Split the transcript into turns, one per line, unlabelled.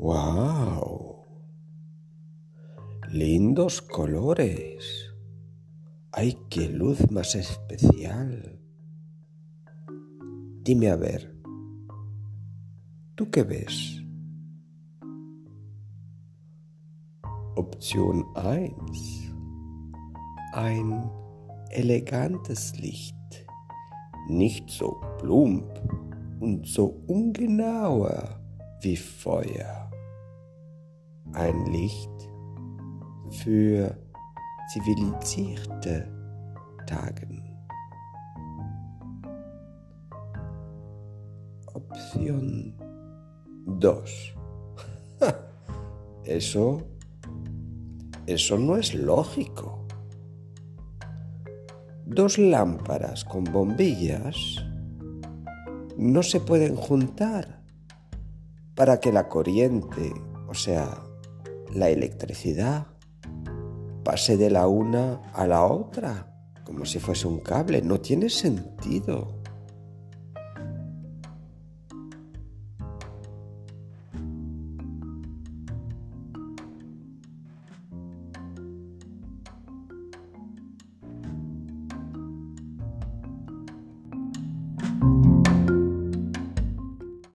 ¡Wow! Lindos colores. ¡Ay, qué luz más especial! Dime a ver, ¿tú qué ves? Option 1. Ein elegantes Licht, nicht so plump und so ungenauer wie Feuer. Ein Licht für zivilisierte Tagen. Opción 2. Eso, eso no es lógico. Dos lámparas con bombillas no se pueden juntar para que la corriente, o sea, la electricidad, pase de la una a la otra, como si fuese un cable. No tiene sentido.